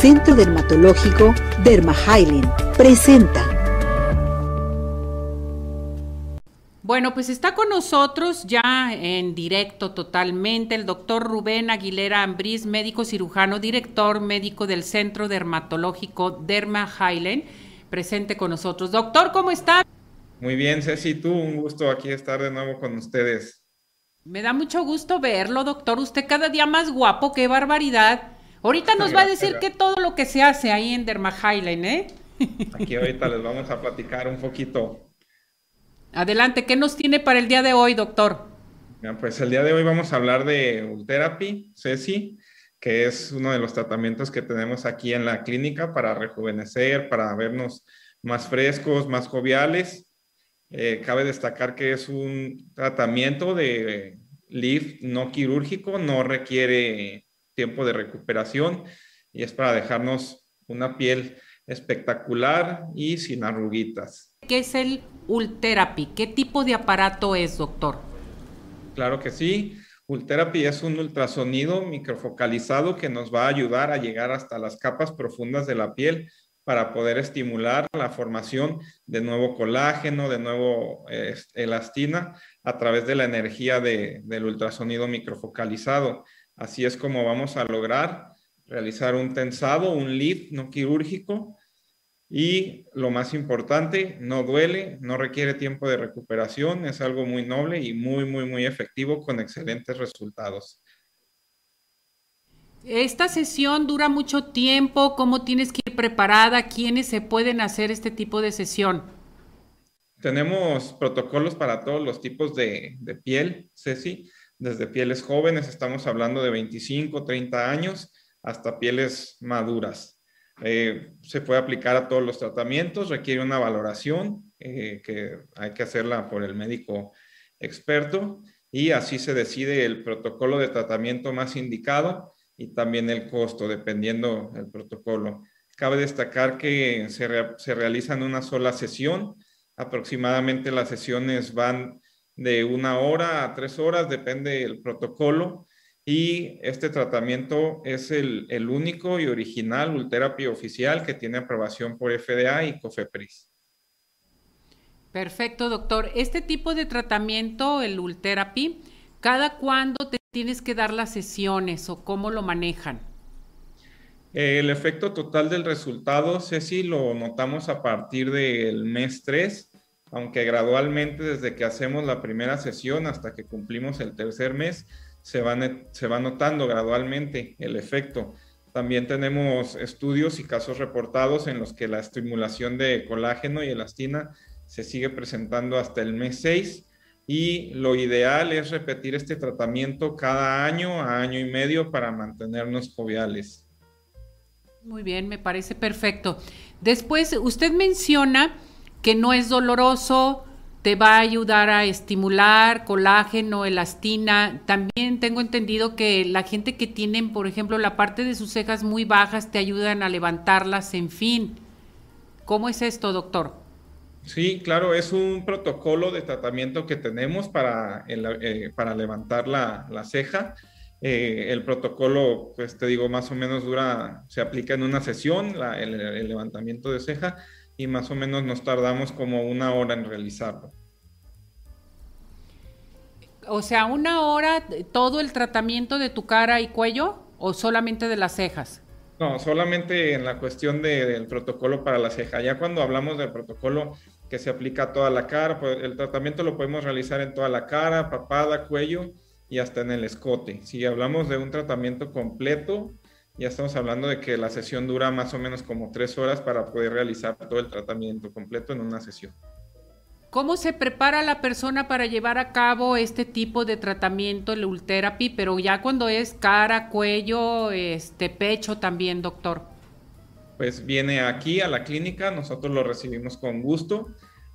Centro Dermatológico Derma presenta. Bueno, pues está con nosotros ya en directo totalmente el doctor Rubén Aguilera Ambriz, médico cirujano, director médico del Centro Dermatológico Derma presente con nosotros. Doctor, ¿cómo está? Muy bien, Ceci, tú, un gusto aquí estar de nuevo con ustedes. Me da mucho gusto verlo, doctor. Usted cada día más guapo, qué barbaridad. Ahorita nos va a decir que todo lo que se hace ahí en Derma ¿eh? Aquí ahorita les vamos a platicar un poquito. Adelante, ¿qué nos tiene para el día de hoy, doctor? pues el día de hoy vamos a hablar de Ultherapy, Ceci, que es uno de los tratamientos que tenemos aquí en la clínica para rejuvenecer, para vernos más frescos, más joviales. Eh, cabe destacar que es un tratamiento de lift no quirúrgico, no requiere tiempo de recuperación y es para dejarnos una piel espectacular y sin arruguitas. ¿Qué es el Ultherapy? ¿Qué tipo de aparato es, doctor? Claro que sí. Ultherapy es un ultrasonido microfocalizado que nos va a ayudar a llegar hasta las capas profundas de la piel para poder estimular la formación de nuevo colágeno, de nuevo elastina a través de la energía del ultrasonido microfocalizado. Así es como vamos a lograr realizar un tensado, un lift no quirúrgico y lo más importante, no duele, no requiere tiempo de recuperación, es algo muy noble y muy, muy, muy efectivo con excelentes resultados. Esta sesión dura mucho tiempo, ¿cómo tienes que ir preparada? ¿Quiénes se pueden hacer este tipo de sesión? Tenemos protocolos para todos los tipos de, de piel, Ceci desde pieles jóvenes, estamos hablando de 25, 30 años, hasta pieles maduras. Eh, se puede aplicar a todos los tratamientos, requiere una valoración eh, que hay que hacerla por el médico experto y así se decide el protocolo de tratamiento más indicado y también el costo, dependiendo del protocolo. Cabe destacar que se, se realizan una sola sesión, aproximadamente las sesiones van de una hora a tres horas, depende del protocolo. Y este tratamiento es el, único y original Ultherapy oficial que tiene aprobación por FDA y COFEPRIS. Perfecto, doctor. Este tipo de tratamiento, el Ultherapy, ¿cada cuándo te tienes que dar las sesiones o cómo lo manejan? El efecto total del resultado, Ceci, lo notamos a partir del mes 3 aunque gradualmente desde que hacemos la primera sesión hasta que cumplimos el tercer mes, se va, se va notando gradualmente el efecto. También tenemos estudios y casos reportados en los que la estimulación de colágeno y elastina se sigue presentando hasta el mes 6 y lo ideal es repetir este tratamiento cada año a año y medio para mantenernos joviales. Muy bien, me parece perfecto. Después, usted menciona que no es doloroso, te va a ayudar a estimular colágeno, elastina. También tengo entendido que la gente que tienen, por ejemplo, la parte de sus cejas muy bajas, te ayudan a levantarlas, en fin. ¿Cómo es esto, doctor? Sí, claro, es un protocolo de tratamiento que tenemos para, eh, para levantar la, ceja. Eh, el protocolo, pues te digo, más o menos dura, se aplica en una sesión, el levantamiento de ceja y más o menos nos tardamos como una hora en realizarlo. O sea, una hora todo el tratamiento de tu cara y cuello o solamente de las cejas? No, solamente en la cuestión del protocolo para la ceja. Ya cuando hablamos del protocolo que se aplica a toda la cara, pues el tratamiento lo podemos realizar en toda la cara, papada, cuello y hasta en el escote. Si hablamos de un tratamiento completo, ya estamos hablando de que la sesión dura más o menos como tres horas para poder realizar todo el tratamiento completo en una sesión. ¿Cómo se prepara la persona para llevar a cabo este tipo de tratamiento, el Ultherapy, pero ya cuando es cara, cuello, este pecho también, doctor? Pues viene aquí a la clínica, nosotros lo recibimos con gusto.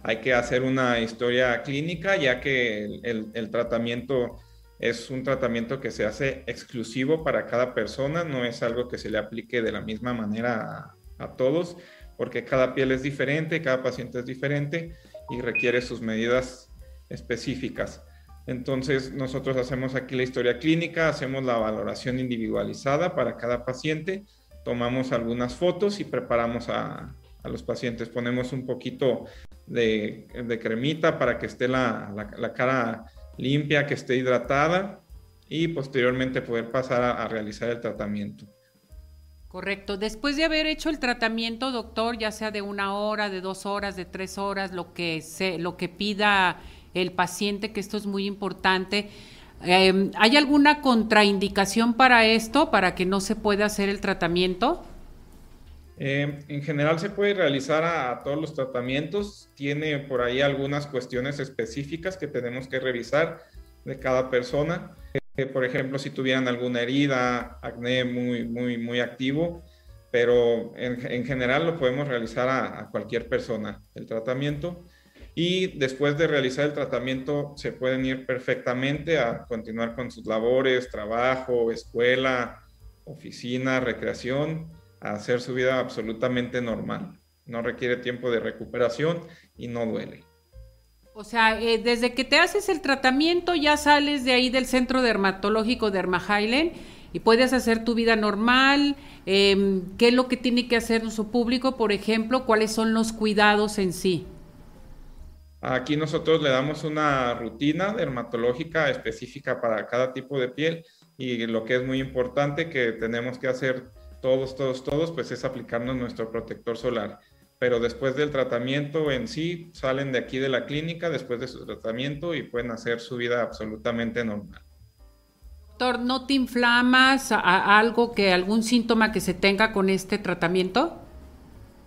Hay que hacer una historia clínica ya que el, el tratamiento es un tratamiento que se hace exclusivo para cada persona, no es algo que se le aplique de la misma manera a, todos, porque cada piel es diferente, cada paciente es diferente y requiere sus medidas específicas. Entonces, nosotros hacemos aquí la historia clínica, hacemos la valoración individualizada para cada paciente tomamos algunas fotos y preparamos a, los pacientes. Ponemos un poquito de, cremita para que esté la, cara limpia, que esté hidratada y posteriormente poder pasar a, realizar el tratamiento. Correcto. Después de haber hecho el tratamiento, doctor, ya sea de una hora, de dos horas, de tres horas, lo que, se, lo que pida el paciente, que esto es muy importante, Em, ¿Hay alguna contraindicación para esto, para que no se pueda hacer el tratamiento? Em, en general se puede realizar a, todos los tratamientos. Tiene por ahí algunas cuestiones específicas que tenemos que revisar de cada persona. Eh, por ejemplo, si tuvieran alguna herida, acné muy, muy, muy activo, pero en, general lo podemos realizar a cualquier persona el tratamiento y después de realizar el tratamiento se pueden ir perfectamente a continuar con sus labores, trabajo, escuela, oficina, recreación, a hacer su vida absolutamente normal. No requiere tiempo de recuperación y no duele. O sea, eh, desde que te haces el tratamiento ya sales de ahí del centro dermatológico de Highland y puedes hacer tu vida normal. Em, ¿Qué es lo que tiene que hacer su público, por ejemplo? ¿Cuáles son los cuidados en sí? Aquí nosotros le damos una rutina dermatológica específica para cada tipo de piel y lo que es muy importante que tenemos que hacer todos, todos, todos, pues es aplicarnos nuestro protector solar. Pero después del tratamiento en sí, salen de aquí de la clínica después de su tratamiento y pueden hacer su vida absolutamente normal. Doctor, ¿no te inflamas a algo que algún síntoma que se tenga con este tratamiento?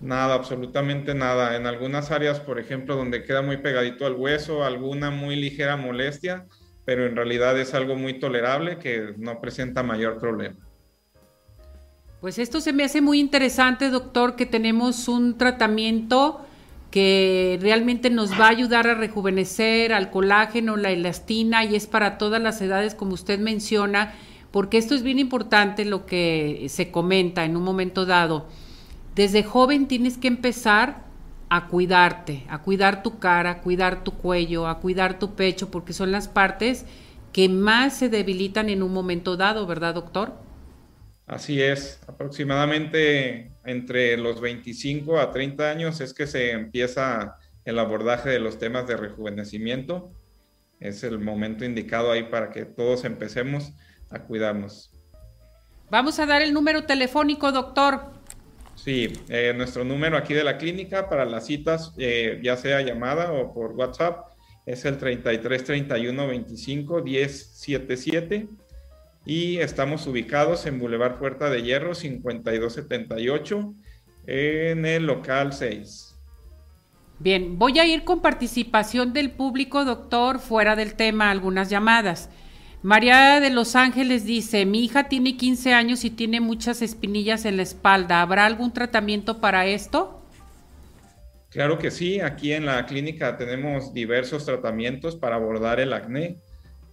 Nada, absolutamente nada. En algunas áreas, por ejemplo, donde queda muy pegadito al hueso, alguna muy ligera molestia, pero en realidad es algo muy tolerable que no presenta mayor problema. Pues esto se me hace muy interesante, doctor, que tenemos un tratamiento que realmente nos va a ayudar a rejuvenecer al colágeno, la elastina y es para todas las edades, como usted menciona, porque esto es bien importante lo que se comenta en un momento dado desde joven tienes que empezar a cuidarte, a cuidar tu cara, a cuidar tu cuello, a cuidar tu pecho, porque son las partes que más se debilitan en un momento dado, ¿verdad, doctor? Así es, aproximadamente entre los 25 a 30 años es que se empieza el abordaje de los temas de rejuvenecimiento. Es el momento indicado ahí para que todos empecemos a cuidarnos. Vamos a dar el número telefónico, doctor, Sí, eh, nuestro número aquí de la clínica para las citas, eh, ya sea llamada o por WhatsApp, es el 33 31 25 10 77 y estamos ubicados en Boulevard Puerta de Hierro 5278 en el local 6. Bien, voy a ir con participación del público, doctor, fuera del tema, algunas llamadas. María de Los Ángeles dice, mi hija tiene 15 años y tiene muchas espinillas en la espalda. ¿Habrá algún tratamiento para esto? Claro que sí, aquí en la clínica tenemos diversos tratamientos para abordar el acné,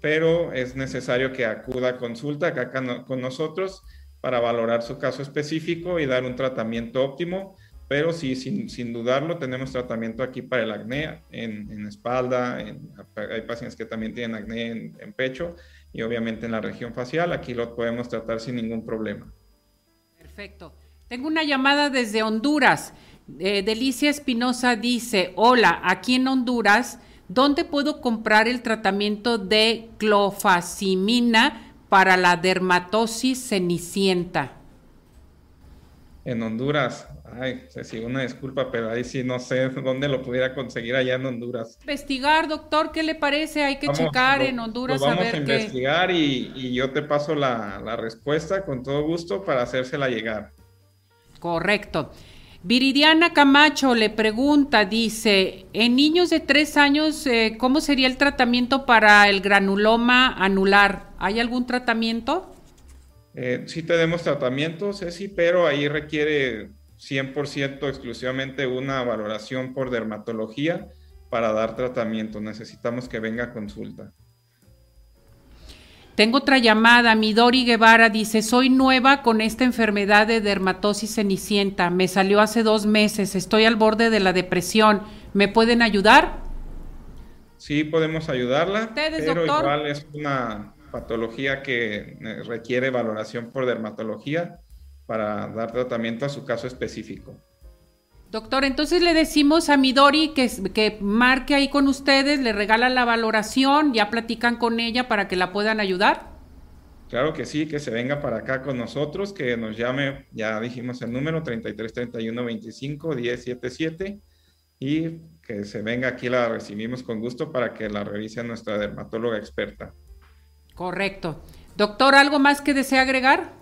pero es necesario que acuda a consulta acá con nosotros para valorar su caso específico y dar un tratamiento óptimo. Pero sí, sin, dudarlo, tenemos tratamiento aquí para el acné en, espalda, hay pacientes que también tienen acné en pecho y obviamente en la región facial. Aquí lo podemos tratar sin ningún problema. Perfecto. Tengo una llamada desde Honduras. Eh, Delicia Espinosa dice, hola, aquí en Honduras, ¿dónde puedo comprar el tratamiento de clofacimina para la dermatosis cenicienta? En Honduras, Ay, sí, una disculpa, pero ahí sí no sé dónde lo pudiera conseguir allá en Honduras. Investigar, doctor, ¿qué le parece? Hay que checar en Honduras lo vamos a, investigar y, yo te paso la, respuesta con todo gusto para hacérsela llegar. Correcto. Viridiana Camacho le pregunta, dice, en niños de tres años, eh, ¿cómo sería el tratamiento para el granuloma anular? ¿Hay algún tratamiento? Eh, sí tenemos tratamientos, sí, pero ahí requiere 100% exclusivamente una valoración por dermatología para dar tratamiento. Necesitamos que venga consulta. Tengo otra llamada. Midori Guevara dice, soy nueva con esta enfermedad de dermatosis cenicienta. Me salió hace dos meses. Estoy al borde de la depresión. ¿Me pueden ayudar? Sí, podemos ayudarla. pero igual es una patología que eh, requiere valoración por dermatología para dar tratamiento a su caso específico. Doctor, entonces le decimos a Midori que, que marque ahí con ustedes, le regala la valoración, ya platican con ella para que la puedan ayudar. Claro que sí, que se venga para acá con nosotros, que nos llame, ya dijimos el número, 33 31 25 1077 y que se venga aquí, la recibimos con gusto para que la revise nuestra dermatóloga experta. Correcto. Doctor, ¿algo más que desea agregar?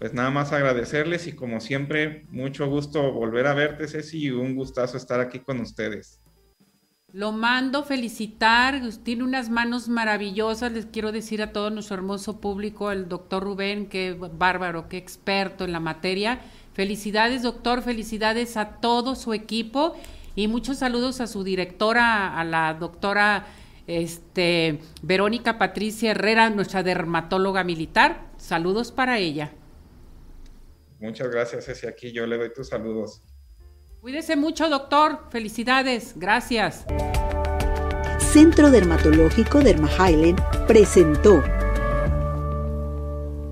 Pues nada más agradecerles y como siempre, mucho gusto volver a verte, Ceci, y un gustazo estar aquí con ustedes. Lo mando felicitar, tiene unas manos maravillosas, les quiero decir a todo nuestro hermoso público, el doctor Rubén, qué bárbaro, qué experto en la materia. Felicidades, doctor, felicidades a todo su equipo y muchos saludos a su directora, a la doctora este, Verónica Patricia Herrera, nuestra dermatóloga militar. Saludos para ella. Muchas gracias, Ceci. Aquí yo le doy tus saludos. Cuídese mucho, doctor. Felicidades. Gracias. Centro Dermatológico Derma presentó